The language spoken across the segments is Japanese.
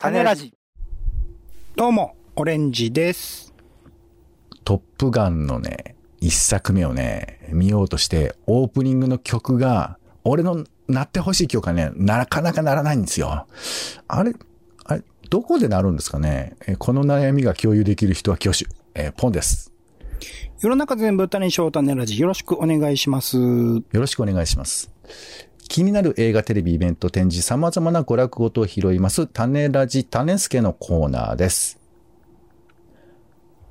種ラジ。どうも、オレンジです。トップガンのね、一作目をね、見ようとして、オープニングの曲が、俺の鳴ってほしい曲がね、なかなかならないんですよ。あれ、あれ、どこで鳴るんですかね？えーこの悩みが共有できる人は挙手。えーポンです。世の中全部種にしよう種ラジ。よろしくお願いします。よろしくお願いします。気になる映画、テレビ、イベント、展示、様々な娯楽ごとを拾います、種ラジ、種助のコーナーです。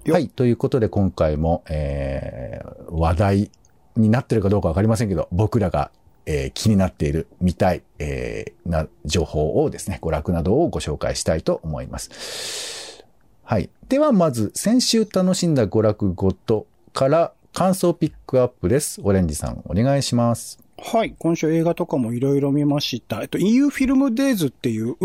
よはい。ということで、今回も、えー、話題になってるかどうかわかりませんけど、僕らが、えー気になっている、見たい、えーな、情報をですね、娯楽などをご紹介したいと思います。はい。では、まず、先週楽しんだ娯楽ごとから、感想ピックアップです。オレンジさん、お願いします。はい。今週映画とかもいろいろ見ました。えっと、EU フィルムデイズっていう、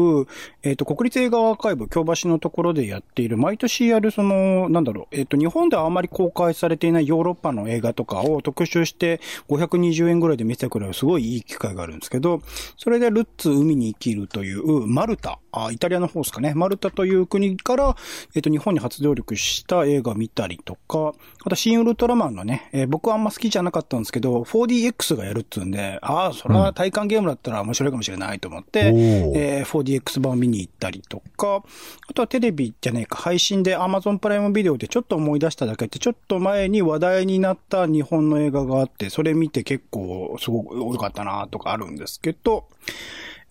えっと、国立映画アーカイブ、京橋のところでやっている、毎年やる、その、なんだろう、えっと、日本ではあまり公開されていないヨーロッパの映画とかを特集して、520円ぐらいで見せてくれる、すごいいい機会があるんですけど、それでルッツ海に生きるという、マルタ、あ、イタリアの方ですかね。マルタという国から、えっと、日本に初上陸した映画見たりとか、あと、シン・ウルトラマンのね、えー僕はあんま好きじゃなかったんですけど、4DX がやるっつうんで、ああ、それは体感ゲームだったら面白いかもしれないと思って、おーえー 4DX 版を見に行ったりとか、あとはテレビじゃねえか、配信で Amazon プライムビデオでちょっと思い出しただけって、ちょっと前に話題になった日本の映画があって、それ見て結構すごく良かったなとかあるんですけど、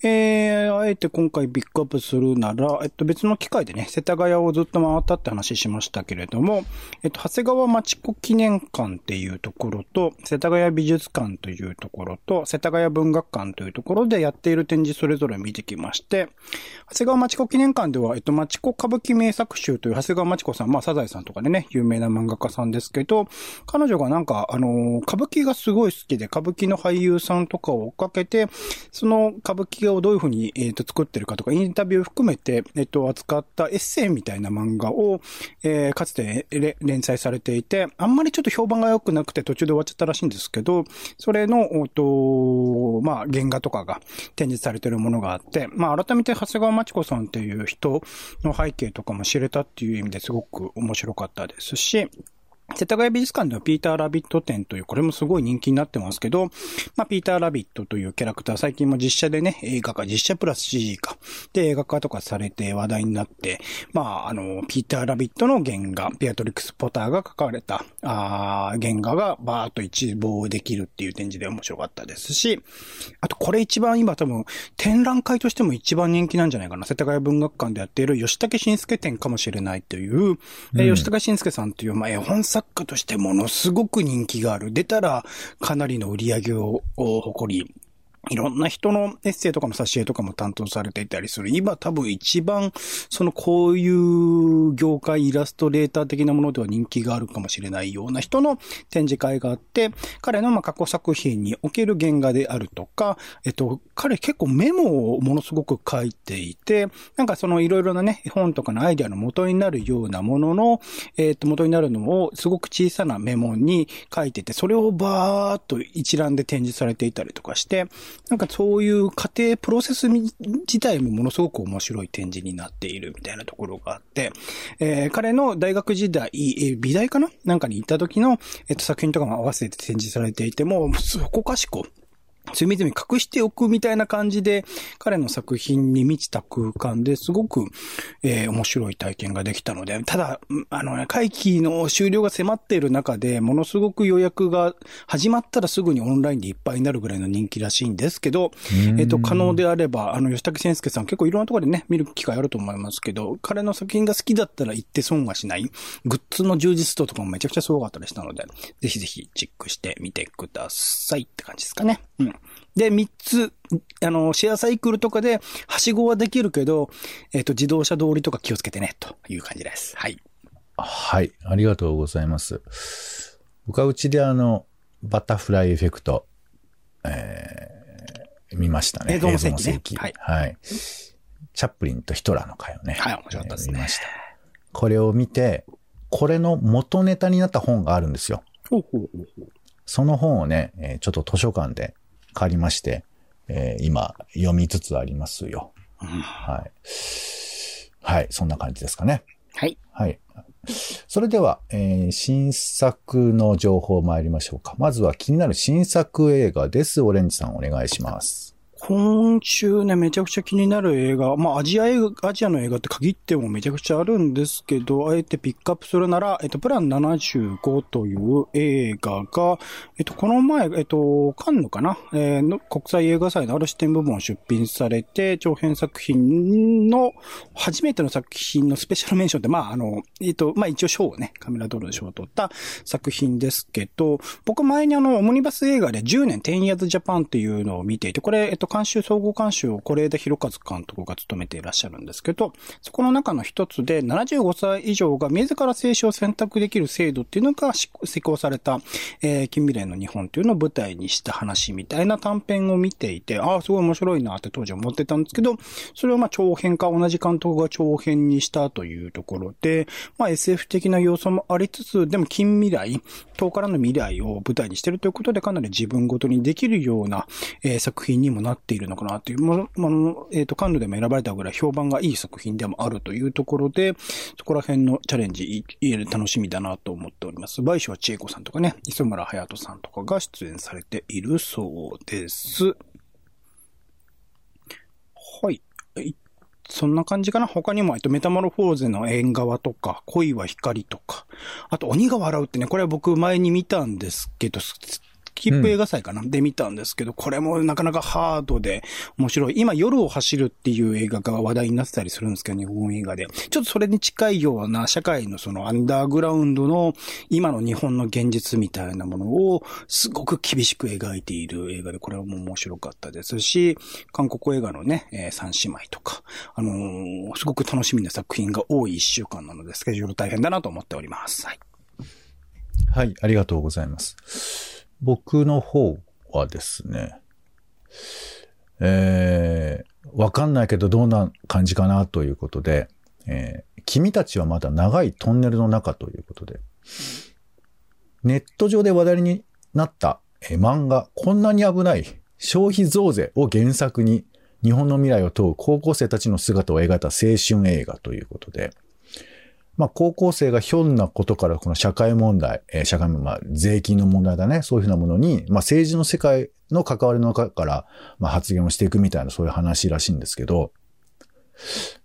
えー、あえて今回ピックアップするなら、えっと別の機会でね、世田谷をずっと回ったって話しましたけれども、えっと、長谷川町子記念館っていうところと、世田谷美術館というところと、世田谷文学館というところでやっている展示それぞれ見てきまして、長谷川町子記念館では、えっと、町子歌舞伎名作集という長谷川町子さん、まあ、サザエさんとかでね、有名な漫画家さんですけど、彼女がなんか、あのー歌舞伎がすごい好きで、歌舞伎の俳優さんとかを追っかけて、その歌舞伎ををどういうふうに、えっ、と、作ってるかとか、インタビュー含めて、えっ、と、扱ったエッセイみたいな漫画を、えーかつて連載されていて、あんまりちょっと評判が良くなくて途中で終わっちゃったらしいんですけど、それの、おと、まあ、原画とかが展示されてるものがあって、まあ、改めて長谷川町子さんっていう人の背景とかも知れたっていう意味ですごく面白かったですし、世田谷美術館ではピーター・ラビット展という、これもすごい人気になってますけど、まあ、ピーター・ラビットというキャラクター、最近も実写でね、映画化、実写プラス CG か、で映画化とかされて話題になって、まあ、あの、ピーター・ラビットの原画、ピアトリックス・ポターが書かれた、あー原画がバーっと一望できるっていう展示で面白かったですし、あとこれ一番今多分、展覧会としても一番人気なんじゃないかな。世田谷文学館でやっている吉武慎介展かもしれないという、えー吉武慎介さんという、まあ、絵本作家としてものすごく人気がある。出たらかなりの売り上げをを誇り、いろんな人のエッセイとかの挿絵とかも担当されていたりする。今多分一番、そのこういう業界イラストレーター的なものでは人気があるかもしれないような人の展示会があって、彼のま過去作品における原画であるとか、えっと、彼結構メモをものすごく書いていて、なんかそのいろいろなね、本とかのアイデアの元になるようなものの、えっと、元になるのをすごく小さなメモに書いてて、それをバーっと一覧で展示されていたりとかして、なんかそういう過程、プロセス自体もものすごく面白い展示になっているみたいなところがあって、えー彼の大学時代、えー美大かな？なんかに行った時の、えっと、作品とかも合わせて展示されていても、そこかしこ、隅々隠しておくみたいな感じで、彼の作品に満ちた空間ですごく、えー面白い体験ができたので、ただ、うんあのね、会期の終了が迫っている中で、ものすごく予約が始まったらすぐにオンラインでいっぱいになるぐらいの人気らしいんですけど、えっと、可能であれば、あの、吉武先介さん結構いろんなところでね、見る機会あると思いますけど、彼の作品が好きだったら行って損はしない、グッズの充実度とかもめちゃくちゃすごかったりしたので、ぜひぜひチェックしてみてくださいって感じですかね。うん。で、三つ、あの、シェアサイクルとかで、はしごはできるけど、えっ、と、自動車通りとか気をつけてね、という感じです。はい。はい。ありがとうございます。僕はうちであの、バタフライエフェクト、えー見ましたね。映像の世紀ねはいはい。チャップリンとヒトラーの回をね。はい面白かったですねえー見ました。これを見て、これの元ネタになった本があるんですよ。ほうほうほうほう。その本をね、えーちょっと図書館で借りまして、えー今読みつつありますよ。はい。はい、そんな感じですかね。はい。はい。それでは、えー新作の情報参りましょうか。まずは気になる新作映画です。オレンジさんお願いします。今週ね、めちゃくちゃ気になる映画、まあ、アジア映画、アジアの映画って限ってもめちゃくちゃあるんですけど、あえてピックアップするなら、えっと、プラン75という映画が、えっと、この前、えっと、カンヌかな、えーの国際映画祭のある視点部門を出品されて、長編作品の、初めての作品のスペシャルメンションって、まあ、あの、えっと、まあ、一応賞をね、カメラドールで賞を取った作品ですけど、僕前にあの、オムニバス映画で10年10 years Japan っていうのを見ていて、これ、えっと、監修、総合監修を是枝裕和監督が務めていらっしゃるんですけど、そこの中の一つで、75歳以上が自ら生死を選択できる制度っていうのが施行された、えー近未来の日本っていうのを舞台にした話みたいな短編を見ていて、ああ、すごい面白いなって当時思ってたんですけど、それをまあ長編か同じ監督が長編にしたというところで、まあ SF 的な要素もありつつ、でも近未来、遠からの未来を舞台にしてるということでかなり自分ごとにできるような、えー作品にもなっているのかなっていう、もの、ものえっ、と、カンヌでも選ばれたぐらい評判がいい作品でもあるというところで、そこら辺のチャレンジいい楽しみだなと思っております。倍賞千恵子さんとかね、磯村隼人さんとかが出演されているそうです。はい。そんな感じかな？他にも、えっと、メタモルフォーゼの縁側とか、恋は光とか、あと、鬼が笑うってね、これは僕前に見たんですけど、キップ映画祭かな、で見たんですけど、これもなかなかハードで面白い。今、夜を走るっていう映画が話題になってたりするんですけど、日本映画で。ちょっとそれに近いような社会のそのアンダーグラウンドの今の日本の現実みたいなものをすごく厳しく描いている映画で、これはもう面白かったですし、韓国映画のね、えー三姉妹とか、あのーすごく楽しみな作品が多い一週間なので、スケジュール大変だなと思っております。はい。はい、ありがとうございます。僕の方はですね、えー、わかんないけどどんな感じかなということで、えー君たちはまだ長いトンネルの中ということで、ネット上で話題になった、えー漫画、こんなに危ない消費増税を原作に日本の未来を問う高校生たちの姿を描いた青春映画ということで、まあ、高校生がひょんなことからこの社会問題、えー社会問題、まあ、税金の問題だね、そういうふうなものに、まあ、政治の世界の関わりの中から、まあ、発言をしていくみたいな、そういう話らしいんですけど、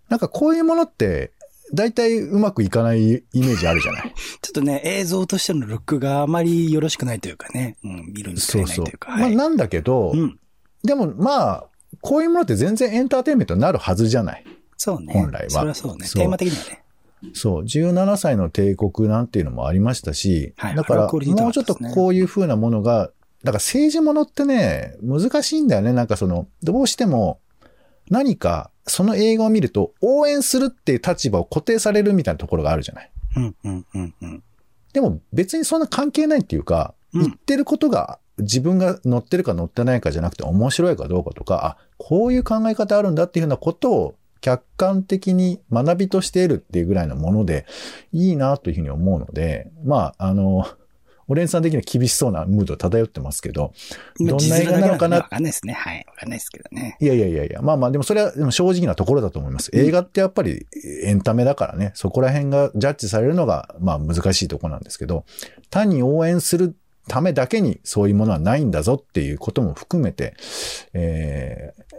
なんかこういうものって、大体うまくいかないイメージあるじゃない？ちょっとね、映像としてのルックがあまりよろしくないというかね、うん、見るにつそうそうれないという。か。まあ、はいなんだけど、うん。でもまあ、こういうものって全然エンターテインメントになるはずじゃない？そうね。本来はそれはそうね。そうテーマ的にはね。そう、17歳の帝国なんていうのもありましたし、はいだから、もうちょっとこういう風なものが、だから政治ものってね、難しいんだよね。なんかその、どうしても、何か、その映画を見ると、応援するっていう立場を固定されるみたいなところがあるじゃない。うん、うん、うん、うん。でも別にそんな関係ないっていうか、うん言ってることが自分が乗ってるか乗ってないかじゃなくて面白いかどうかとか、あ、こういう考え方あるんだっていうふうなことを客観的に学びとして得るっていうぐらいのものでいいなというふうに思うので、まあ、あの、オレンジさん的には厳しそうなムード漂ってますけど、どんな映画なのかな？わかんないですね。はい。わかんないですけどね。いやいやいやいや、まあまあ、でもそれはでも正直なところだと思います。映画ってやっぱりエンタメだからね、そこら辺がジャッジされるのが、まあ難しいところなんですけど、単に応援するためだけにそういうものはないんだぞっていうことも含めて、えー、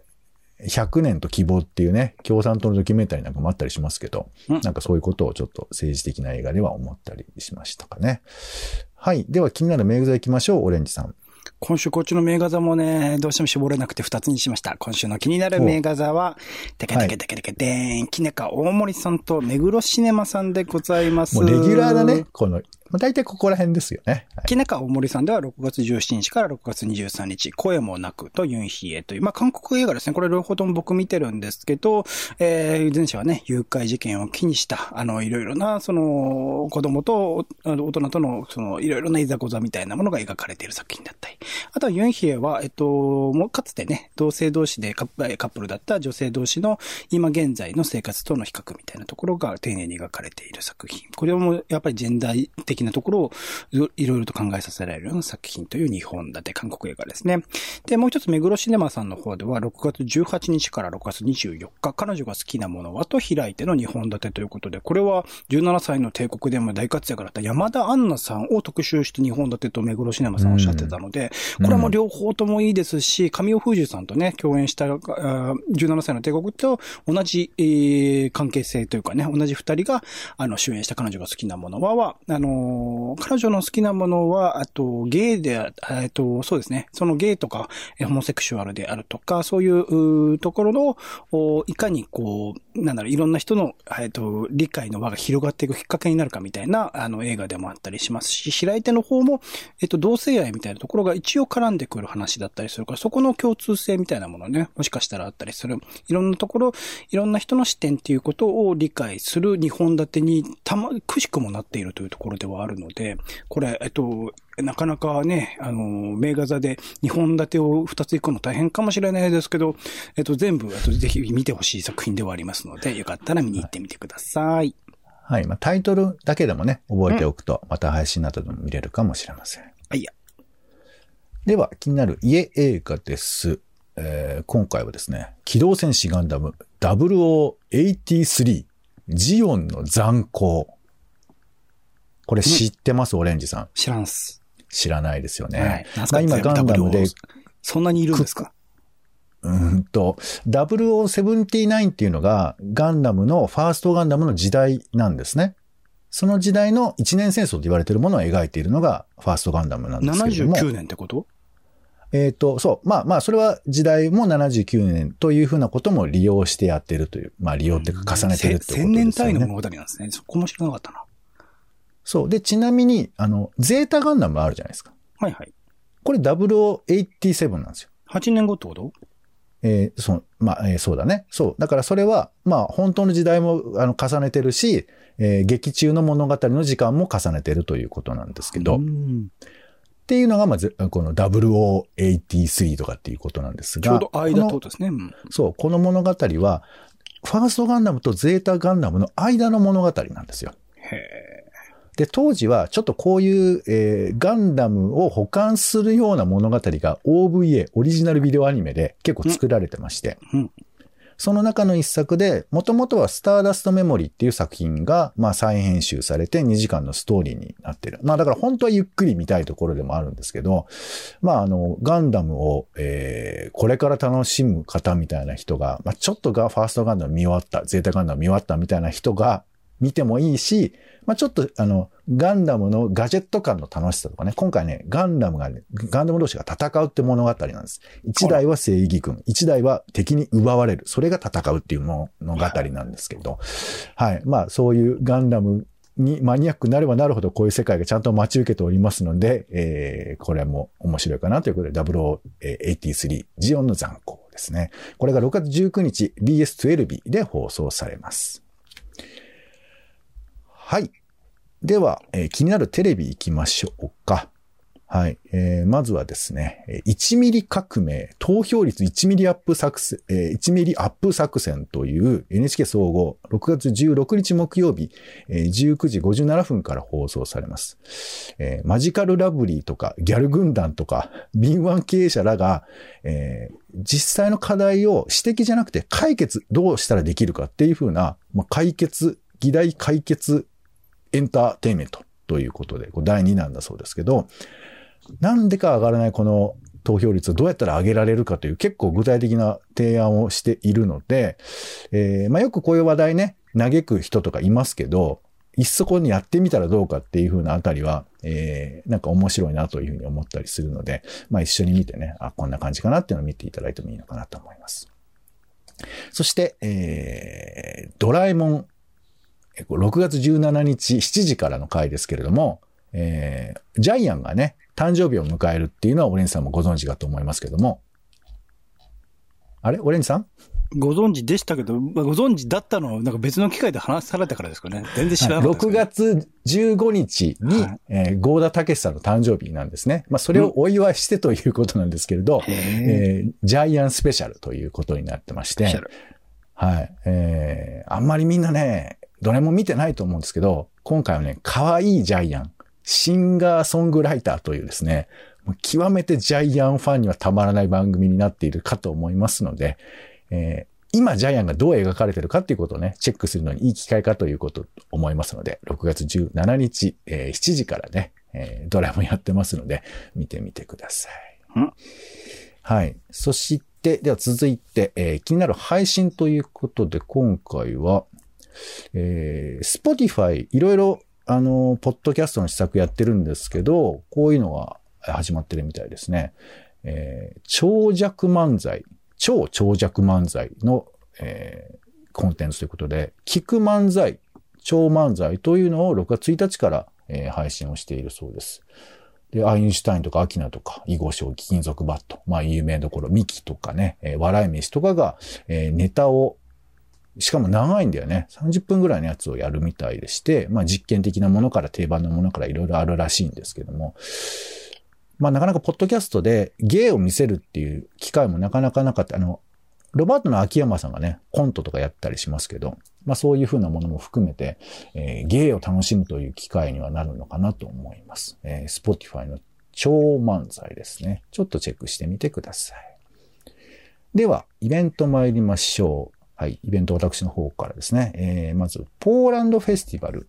100年と希望っていうね、共産党のドキュメンタリーなんかもあったりしますけど、うんなんかそういうことをちょっと政治的な映画では思ったりしましたかね。はい。では気になる名画座行きましょう、オレンジさん。今週こっちの名画座もね、どうしても絞れなくて2つにしました。今週の気になる名画座は、テケテケテケテケでーん、キネカ大森さんと目黒シネマさんでございます。もうレギュラーだね。。この、まあ大体ここら辺ですよね。はい木中大森さんでは6月17日から6月23日、声もなくとユンヒエという、まあ、韓国映画ですね。これ両方とも僕見てるんですけど、えー、前者はね、誘拐事件を機にした、あの、いろいろな、その、子供と大人との、その、いろいろないざこざみたいなものが描かれている作品だったり。あとはユンヒエは、えっと、もうかつてね、同性同士でカップルだった女性同士の今現在の生活との比較みたいなところが丁寧に描かれている作品。これもやっぱりジェンダー的なところをいろいろと考えさせられるような作品という日本立て韓国映画ですね。で、もう一つ、目黒シネマさんの方では、6月18日から6月24日、彼女が好きなものはと開いての日本立てということで、これは17歳の帝国でも大活躍だった山田杏奈さんを特集して日本立てと目黒シネマさんおっしゃってたので、これも両方ともいいですし、神尾風樹さんとね、共演した17歳の帝国と同じ、えー、関係性というかね、同じ二人が、あの、主演した彼女が好きなものは、は、あのー、彼女の好きなものは、あと、ゲイで、えっと、そうですね、そのゲイとか、ホモセクシュアルであるとか、そういうところの、おいかにこう、なんだろう、いろんな人の、えっと、理解の輪が広がっていくきっかけになるかみたいな、あの、映画でもあったりしますし、開いての方も、えっと、同性愛みたいなところが一応絡んでくる話だったりするから、そこの共通性みたいなものね、もしかしたらあったりする。いろんなところ、いろんな人の視点っていうことを理解する日本立てに、たま、くしくもなっているというところではあるので、これ、えっと、なかなかね、あの、名画座で2本立てを2つ行くの大変かもしれないですけど、えっと、全部、あとぜひ見てほしい作品ではありますので、よかったら見に行ってみてください。はい。まあ、タイトルだけでもね、覚えておくと、また配信などでも見れるかもしれません。はいや。では、気になる家映画です。えー、今回はですね、機動戦士ガンダム0083ジオンの残光。これ知ってます、オレンジさん。知らんす。知らないですよね。はい。まあ今ガンダムで、そんなにいるんですか？うんと、0079っていうのがガンダムの、ファーストガンダムの時代なんですね。その時代の一年戦争と言われているものを描いているのがファーストガンダムなんですけども。79年ってこと？えっ、と、そう。まあまあ、それは時代も79年というふうなことも利用してやってるという。まあ利用っていうか重ねてるってことですよね。千年単位の物語なんですね。そこも知らなかったな。そう。で、ちなみに、あの、ゼータガンダムあるじゃないですか。はいはい。これ0087なんですよ。8年後ってこと？えーそう、まあ、えーそうだね。そう。だからそれは、まあ、本当の時代も、あの、重ねてるし、えー劇中の物語の時間も重ねてるということなんですけど、っうんていうのが、まず、この0083とかっていうことなんですが、ちょうど間ってことですね。うんそう、この物語は、ファーストガンダムとゼータガンダムの間の物語なんですよ。へで、当時はちょっとこういう、えーガンダムを保管するような物語が OVA、オリジナルビデオアニメで結構作られてまして、うんその中の一作で、もともとはスターダストメモリーっていう作品が、まあ再編集されて2時間のストーリーになってる。まあだから本当はゆっくり見たいところでもあるんですけど、まああの、ガンダムを、えーこれから楽しむ方みたいな人が、まあちょっとがファーストガンダム見終わった、ゼータガンダム見終わったみたいな人が見てもいいし、まあちょっとあの、ガンダムのガジェット感の楽しさとかね、今回ね、ガンダムがね、ガンダム同士が戦うって物語なんです。一台は正義軍、一台は敵に奪われる。それが戦うっていう物語なんですけど、はい。まあそういうガンダムにマニアックになればなるほどこういう世界がちゃんと待ち受けておりますので、えー、これも面白いかなということで、0083ジオンの残光ですね。これが6月19日 BS12 で放送されます。はい。では、えー気になるテレビ行きましょうか。はい。えーまずはですね、1ミリ革命、投票率1ミリアップ作戦、えー1ミリアップ作戦という NHK 総合6月16日木曜日、えー19時57分から放送されます。えーマジカルラブリーとかギャル軍団とか敏腕経営者らが、えー実際の課題を指摘じゃなくて解決どうしたらできるかっていうふうな、まあ、解決、議題解決エンターテインメントということで、第2弾だそうですけど、なんでか上がらないこの投票率をどうやったら上げられるかという結構具体的な提案をしているので、えーまあ、よくこういう話題ね、嘆く人とかいますけど、いっそこにやってみたらどうかっていう風なあたりは、えーなんか面白いなというふうに思ったりするので、まあ一緒に見てね、あ、こんな感じかなっていうのを見ていただいてもいいのかなと思います。そして、えー、ドラえもん、6月17日7時からの回ですけれども、えー、ジャイアンがね、誕生日を迎えるっていうのはオレンジさんもご存知かと思いますけども、あれ？オレンジさん？ご存知でしたけど、まあ、ご存知だったのをなんか別の機会で話されたからですかね。全然知らなかった6月15日に、はい、えー、ゴーダ・タケシさんの誕生日なんですね。まあ、それをお祝いしてということなんですけれど、えー、ジャイアンスペシャルということになってまして、はい。えー、あんまりみんなね、どれも見てないと思うんですけど、今回はね、可愛いジャイアン、シンガーソングライターというですね、極めてジャイアンファンにはたまらない番組になっているかと思いますので、えー、今ジャイアンがどう描かれてるかっていうことをね、チェックするのにいい機会かということ思いますので、6月17日、えー、7時からね、えー、ドラマやってますので、見てみてください。はい。そして、では続いて、えー、気になる配信ということで、今回は、えー、Spotify、いろいろ、あの、ポッドキャストの施策やってるんですけど、こういうのが始まってるみたいですね。えー、長尺漫才超長尺漫才の、えー、コンテンツということで、聞く漫才、超漫才というのを6月1日から、えー、配信をしているそうです。で、アインシュタインとかアキナとか、囲碁将棋、金属バット、まあ有名どころ、ミキとかね、えー、笑い飯とかが、えー、ネタを、しかも長いんだよね。30分ぐらいのやつをやるみたいでして、まあ実験的なものから定番のものからいろいろあるらしいんですけども、まあなかなかポッドキャストで芸を見せるっていう機会もなかなかなかった。あの、ロバートの秋山さんがね、コントとかやったりしますけど、まあそういうふうなものも含めて、えー、芸を楽しむという機会にはなるのかなと思います。えー、Spotify の超漫才ですね。ちょっとチェックしてみてください。では、イベント参りましょう。はい、イベント私の方からですね、えー、まず、ポーランドフェスティバル、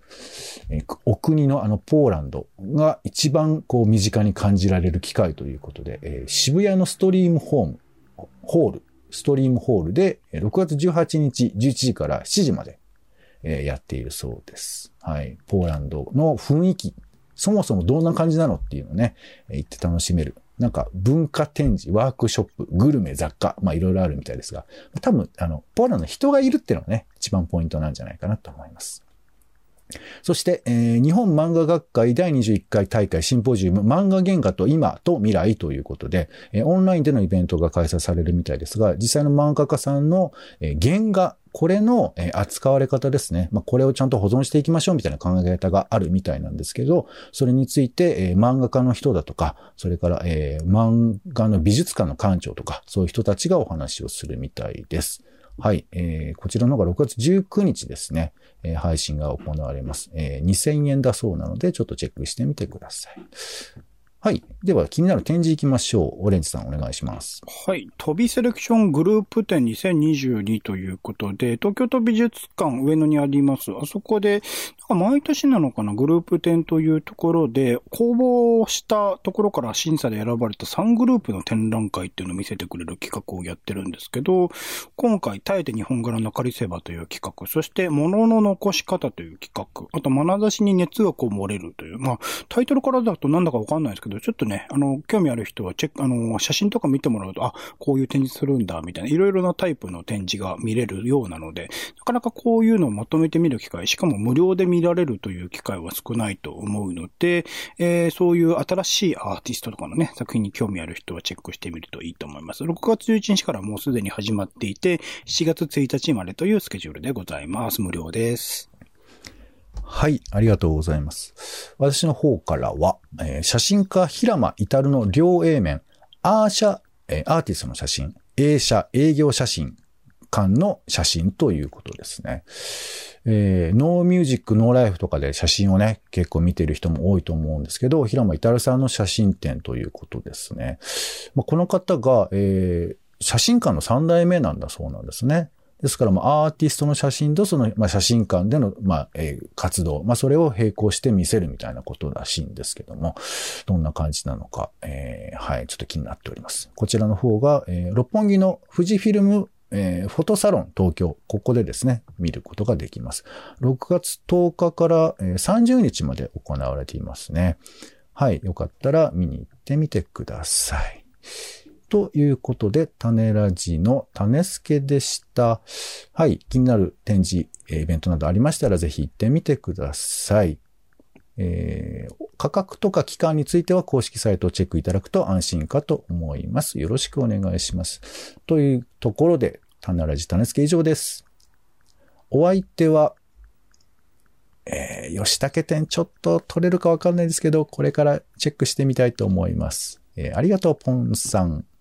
えー、お国のあのポーランドが一番こう身近に感じられる機会ということで、えー、渋谷のストリームホーム、ホール、ストリームホールで、6月18日11時から7時まで、えー、やっているそうです。はい、ポーランドの雰囲気、そもそもどんな感じなのっていうのをね、行って楽しめるなんか文化展示、ワークショップ、グルメ、雑貨、まあいろいろあるみたいですが、多分、あの、ポーランドの人がいるっていうのがね、一番ポイントなんじゃないかなと思います。そして、えー、日本漫画学会第21回大会シンポジウム漫画原画と今と未来ということで、えー、オンラインでのイベントが開催されるみたいですが、実際の漫画家さんの、えー、原画、これの、扱われ方ですね。まあ、これをちゃんと保存していきましょうみたいな考え方があるみたいなんですけど、それについて、え漫画家の人だとか、それから、え漫画の美術館の館長とか、そういう人たちがお話をするみたいです。はい。えー、こちらの方が6月19日ですね、えー、配信が行われます。えー、2000円だそうなので、ちょっとチェックしてみてください。はい。では、気になる展示行きましょう。オレンジさん、お願いします。はい。飛びセレクショングループ展2022ということで、東京都美術館上野にあります。あそこで、毎年なのかな、グループ展というところで、公募したところから審査で選ばれた3グループの展覧会っていうのを見せてくれる企画をやってるんですけど、今回、耐えて日本柄のかりせばという企画、そして、物の残し方という企画、あと、眼差しに熱がこう漏れるという、まあ、タイトルからだとなんだかわかんないですけど、ちょっとね、あの、興味ある人はチェック、あの、写真とか見てもらうと、あ、こういう展示するんだ、みたいな、いろいろなタイプの展示が見れるようなので、なかなかこういうのをまとめてみる機会、しかも無料で見られるという機会は少ないと思うので、えー、そういう新しいアーティストとかのね、作品に興味ある人はチェックしてみるといいと思います。6月11日からもうすでに始まっていて、7月1日までというスケジュールでございます。無料です。はい、ありがとうございます。私の方からは、えー、写真家平間至の両 A 面、アーシャ、えー、アーティストの写真、A 社営業写真館の写真ということですね。えー、 No Music, No Life とかで写真をね、結構見てる人も多いと思うんですけど、平間至さんの写真展ということですね。まあ、この方が、えー、写真館の3代目なんだそうなんですね。ですから、アーティストの写真とその、写真館での、活動、まあ、それを並行して見せるみたいなことらしいんですけども、どんな感じなのか、えー、はい、ちょっと気になっております。こちらの方が、えー、六本木の富士フィルムえー、フォトサロン東京、ここでですね、見ることができます。6月10日から、30日まで行われていますね。はい、よかったら見に行ってみてください。ということで、種ラジの種助でした。はい。気になる展示、イベントなどありましたら、ぜひ行ってみてください。えー、価格とか期間については公式サイトをチェックいただくと安心かと思います。よろしくお願いします。というところで、種ラジ種付け以上です。お相手は、えー、吉武店ちょっと取れるかわかんないですけど、これからチェックしてみたいと思います。えーありがとう、ポンさん。